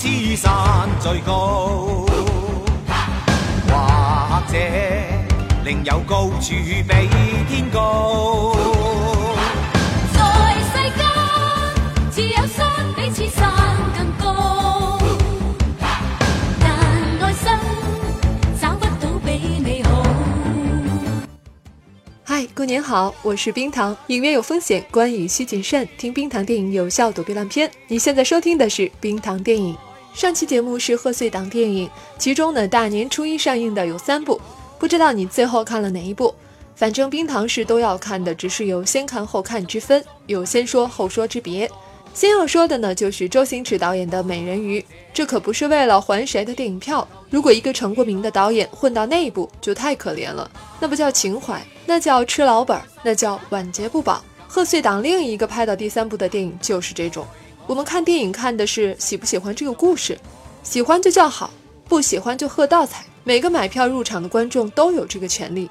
否知山最高？或者另有高处比天高？在世间，只有山比此山更高，但爱心找不到比你好。嗨，过年好，我是冰糖。影院有风险，观影需谨慎。听冰糖电影有效躲避烂片。你现在收听的是冰糖电影。上期节目是贺岁档电影，其中呢大年初一上映的有三部，不知道你最后看了哪一部？反正冰糖是都要看的，只是有先看后看之分，有先说后说之别。先要说的呢，就是周星驰导演的《美人鱼》，这可不是为了还谁的电影票。如果一个成过名的导演混到那一步，就太可怜了，那不叫情怀，那叫吃老本，那叫晚节不保。贺岁档另一个拍到第三部的电影就是这种。我们看电影看的是喜不喜欢这个故事，喜欢就叫好，不喜欢就喝倒彩。每个买票入场的观众都有这个权利。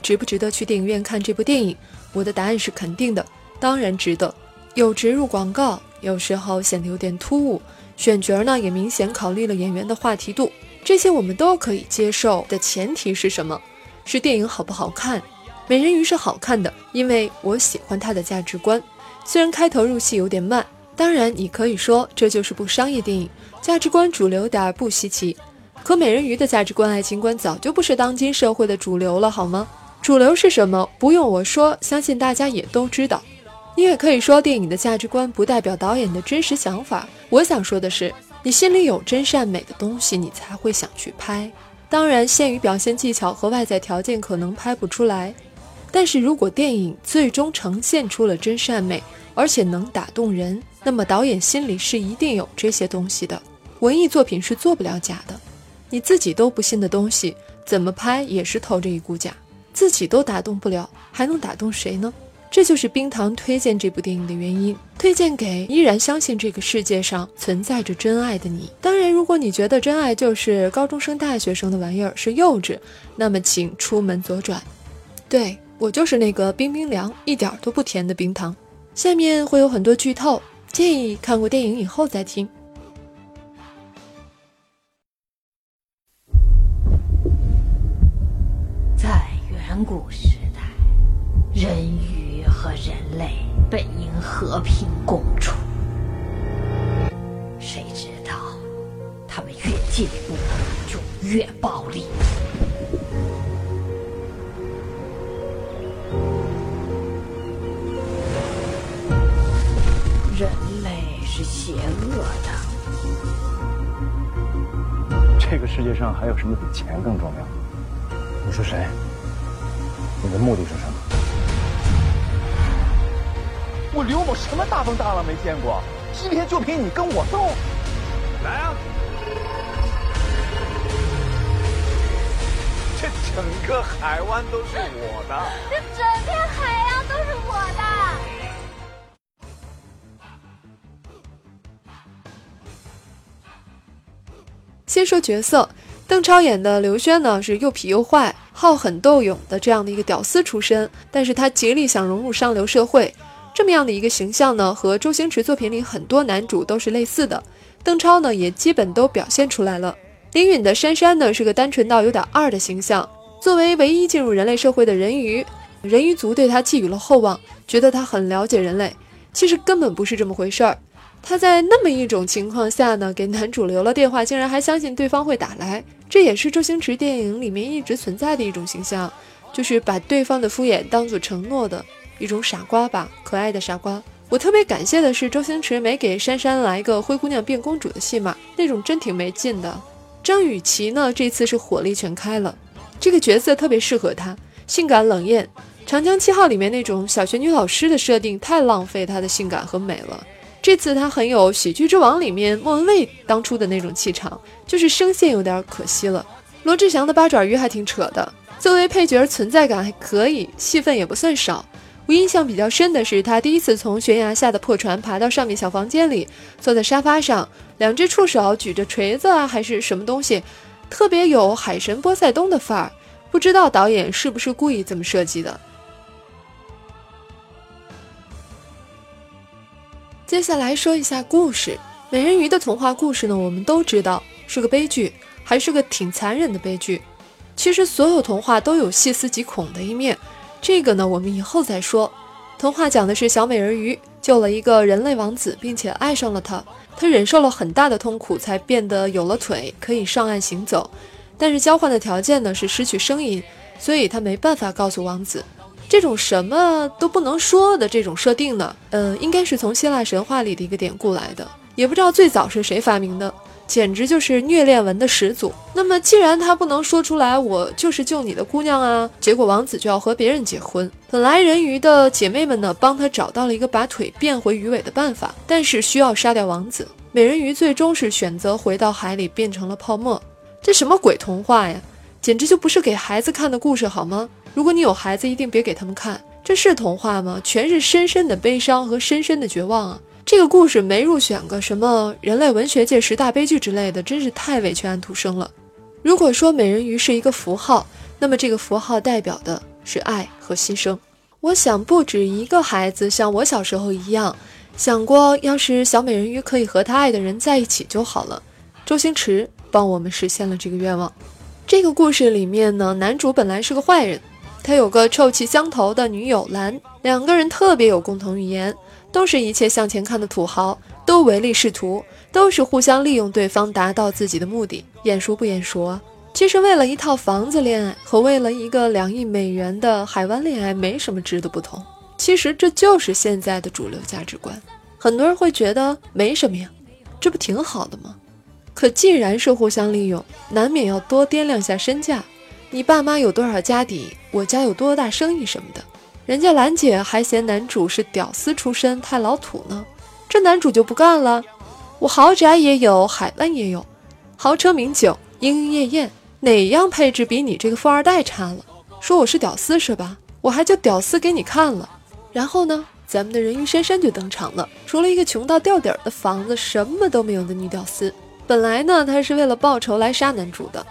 值不值得去电影院看这部电影？我的答案是肯定的，当然值得。有植入广告，有时候显得有点突兀，选角呢也明显考虑了演员的话题度，这些我们都可以接受。的前提是什么？是电影好不好看？美人鱼是好看的，因为我喜欢它的价值观。虽然开头入戏有点慢，当然你可以说这就是部商业电影，价值观主流点儿不稀奇。可美人鱼的价值观、爱情观早就不是当今社会的主流了，好吗？主流是什么？不用我说，相信大家也都知道。你也可以说，电影的价值观不代表导演的真实想法。我想说的是，你心里有真善美的东西，你才会想去拍。当然，限于表现技巧和外在条件，可能拍不出来。但是如果电影最终呈现出了真善美，而且能打动人，那么导演心里是一定有这些东西的。文艺作品是做不了假的，你自己都不信的东西，怎么拍也是透着一股假。自己都打动不了，还能打动谁呢？这就是冰糖推荐这部电影的原因，推荐给依然相信这个世界上存在着真爱的你。当然，如果你觉得真爱就是高中生、大学生的玩意儿，是幼稚，那么请出门左转。对我就是那个冰冰凉、一点都不甜的冰糖。下面会有很多剧透，建议看过电影以后再听。在远古时代，人鱼和人类本应和平共处，谁知道他们越进步就越暴力。是邪恶的，这个世界上还有什么比钱更重要？你是谁？你的目的是什么？我刘某什么大风大浪没见过？今天就凭你跟我斗？来啊！这整个海湾都是我的。这整片海先说角色，邓超演的刘轩呢是又痞又坏、好狠斗勇的这样的一个屌丝出身，但是他极力想融入上流社会，这么样的一个形象呢，和周星驰作品里很多男主都是类似的。邓超呢也基本都表现出来了。林允的珊珊呢是个单纯到有点二的形象，作为唯一进入人类社会的人鱼，人鱼族对他寄予了厚望，觉得他很了解人类，其实根本不是这么回事儿。他在那么一种情况下呢，给男主留了电话，竟然还相信对方会打来，这也是周星驰电影里面一直存在的一种形象，就是把对方的敷衍当做承诺的一种傻瓜吧，可爱的傻瓜。我特别感谢的是周星驰没给珊珊来个灰姑娘变公主的戏码，那种真挺没劲的。张雨绮呢，这次是火力全开了，这个角色特别适合她，性感冷艳，《长江七号》里面那种小学女老师的设定太浪费她的性感和美了。这次他很有《喜剧之王》里面莫文蔚当初的那种气场，就是声线有点可惜了。罗志祥的八爪鱼还挺扯的，作为配角存在感还可以，戏份也不算少。我印象比较深的是他第一次从悬崖下的破船爬到上面小房间里，坐在沙发上，两只触手举着锤子啊还是什么东西，特别有海神波塞冬的范儿。不知道导演是不是故意这么设计的。接下来说一下故事。美人鱼的童话故事呢，我们都知道是个悲剧，还是个挺残忍的悲剧。其实所有童话都有细思极恐的一面，这个呢，我们以后再说。童话讲的是小美人鱼救了一个人类王子，并且爱上了他。她忍受了很大的痛苦，才变得有了腿，可以上岸行走。但是交换的条件呢是失去声音，所以她没办法告诉王子。这种什么都不能说的这种设定呢，嗯，应该是从希腊神话里的一个典故来的，也不知道最早是谁发明的。简直就是虐恋文的始祖。那么，既然他不能说出来，我就是救你的姑娘啊，结果王子就要和别人结婚。本来人鱼的姐妹们呢，帮他找到了一个把腿变回鱼尾的办法，但是需要杀掉王子。美人鱼最终是选择回到海里，变成了泡沫。这什么鬼童话呀？简直就不是给孩子看的故事，好吗？如果你有孩子，一定别给他们看。这是童话吗？全是深深的悲伤和深深的绝望啊！这个故事没入选个什么人类文学界十大悲剧之类的，真是太委屈安徒生了。如果说美人鱼是一个符号，那么这个符号代表的是爱和牺牲。我想不止一个孩子像我小时候一样，想过要是小美人鱼可以和他爱的人在一起就好了。周星驰帮我们实现了这个愿望。这个故事里面呢，男主本来是个坏人，他有个臭气相投的女友兰，两个人特别有共同语言。都是一切向前看的土豪，都唯利是图，都是互相利用对方达到自己的目的。眼熟不眼熟啊？其实为了一套房子恋爱和为了一个两亿美元的海湾恋爱没什么值得不同。其实这就是现在的主流价值观。很多人会觉得没什么呀，这不挺好的吗？可既然是互相利用，难免要多掂量下身价。你爸妈有多少家底，我家有多大生意什么的。人家兰姐还嫌男主是屌丝出身太老土呢，这男主就不干了。我豪宅也有，海湾也有，豪车名酒，莺莺燕燕，哪样配置比你这个富二代差了？说我是屌丝是吧？我还就屌丝给你看了。然后呢，咱们的人鱼珊珊就登场了，除了一个穷到掉底儿的房子，什么都没有的女屌丝。本来呢，她是为了报仇来杀男主的，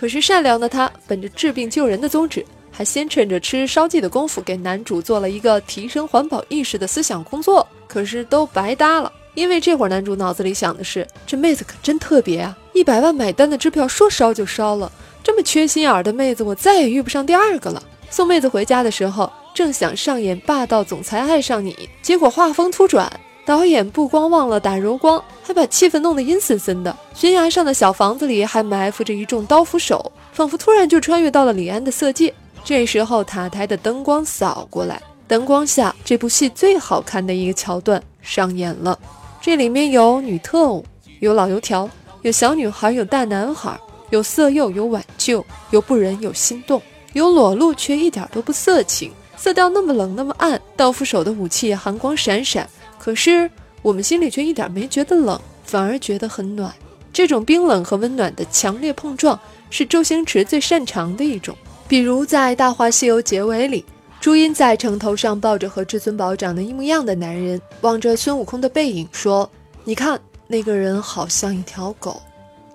可是善良的他本着治病救人的宗旨。还先趁着吃烧鸡的功夫，给男主做了一个提升环保意识的思想工作，可是都白搭了。因为这会儿男主脑子里想的是，这妹子可真特别啊，一百万买单的支票说烧就烧了，这么缺心眼儿的妹子，我再也遇不上第二个了。送妹子回家的时候，正想上演霸道总裁爱上你，结果画风突转，导演不光忘了打柔光，还把气氛弄得阴森森的。悬崖上的小房子里还埋伏着一众刀斧手，仿佛突然就穿越到了李安的色戒。这时候塔台的灯光扫过来，灯光下这部戏最好看的一个桥段上演了。这里面有女特务，有老油条，有小女孩，有大男孩，有色诱，有挽救，有不忍，有心动，有裸露却一点都不色情，色调那么冷那么暗，刀斧手的武器寒光闪闪，可是我们心里却一点没觉得冷，反而觉得很暖。这种冰冷和温暖的强烈碰撞，是周星驰最擅长的一种。比如在《大话西游》结尾里，朱茵在城头上抱着和至尊宝长得一模一样的男人，望着孙悟空的背影说：“你看，那个人好像一条狗。”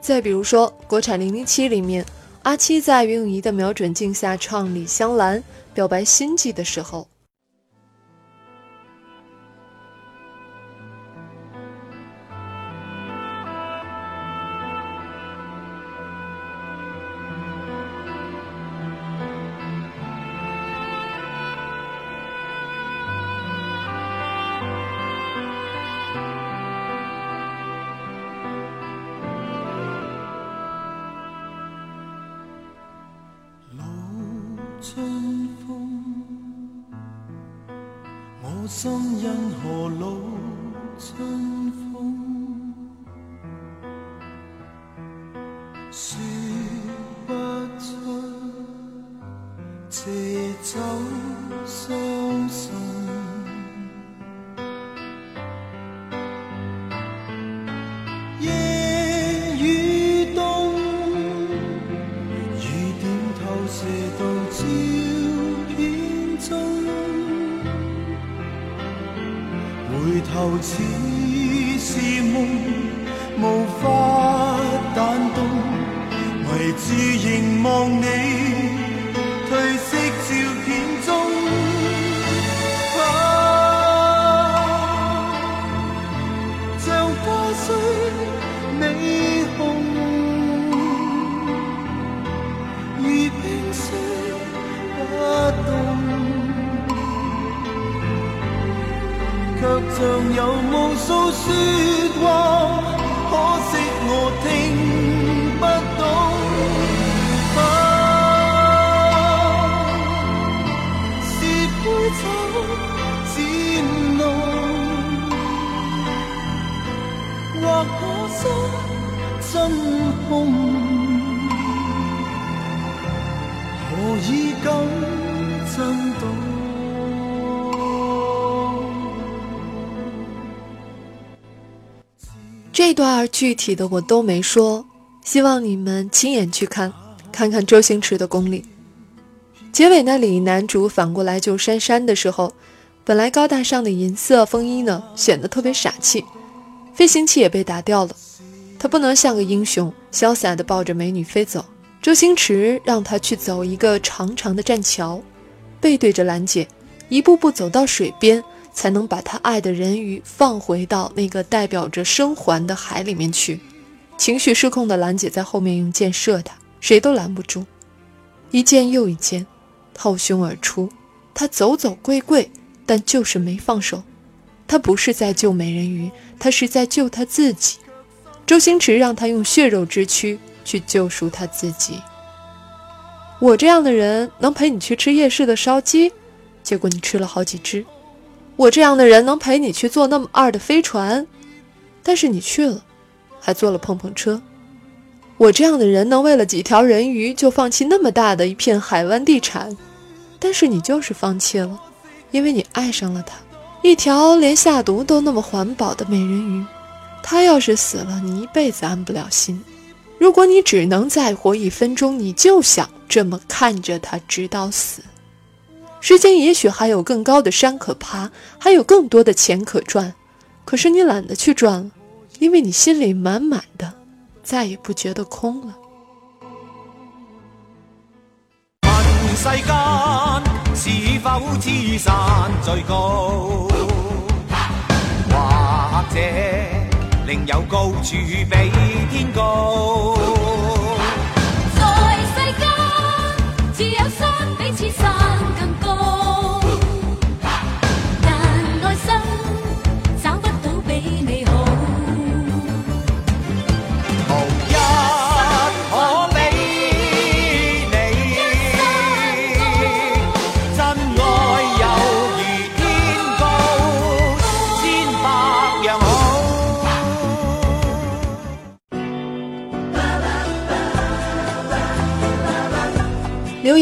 再比如说，国产《零零七》里面，阿七在袁咏仪的瞄准镜下唱《李香兰》，表白心迹的时候。春风。我心因何老春似是梦，无法弹动，唯独凝望你。段具体的我都没说，希望你们亲眼去看，看看周星驰的功力。结尾那里，男主反过来救珊珊的时候，本来高大上的银色风衣呢，显得特别傻气，飞行器也被打掉了，他不能像个英雄，潇洒地抱着美女飞走。周星驰让他去走一个长长的栈桥，背对着兰姐，一步步走到水边。才能把他爱的人鱼放回到那个代表着生还的海里面去。情绪失控的兰姐在后面用箭射他，谁都拦不住，一箭又一箭，透胸而出。他走走跪跪，但就是没放手。他不是在救美人鱼，他是在救他自己。周星驰让他用血肉之躯去救赎他自己。我这样的人能陪你去吃夜市的烧鸡，结果你吃了好几只。我这样的人能陪你去坐那么二的飞船，但是你去了，还坐了碰碰车。我这样的人能为了几条人鱼就放弃那么大的一片海湾地产，但是你就是放弃了，因为你爱上了他，一条连下毒都那么环保的美人鱼。他要是死了，你一辈子安不了心。如果你只能再活一分钟，你就想这么看着他直到死。世间也许还有更高的山可爬，还有更多的钱可赚，可是你懒得去赚了，因为你心里满满的，再也不覺得空了。問世間是否知山最高？或者另有高處比天高？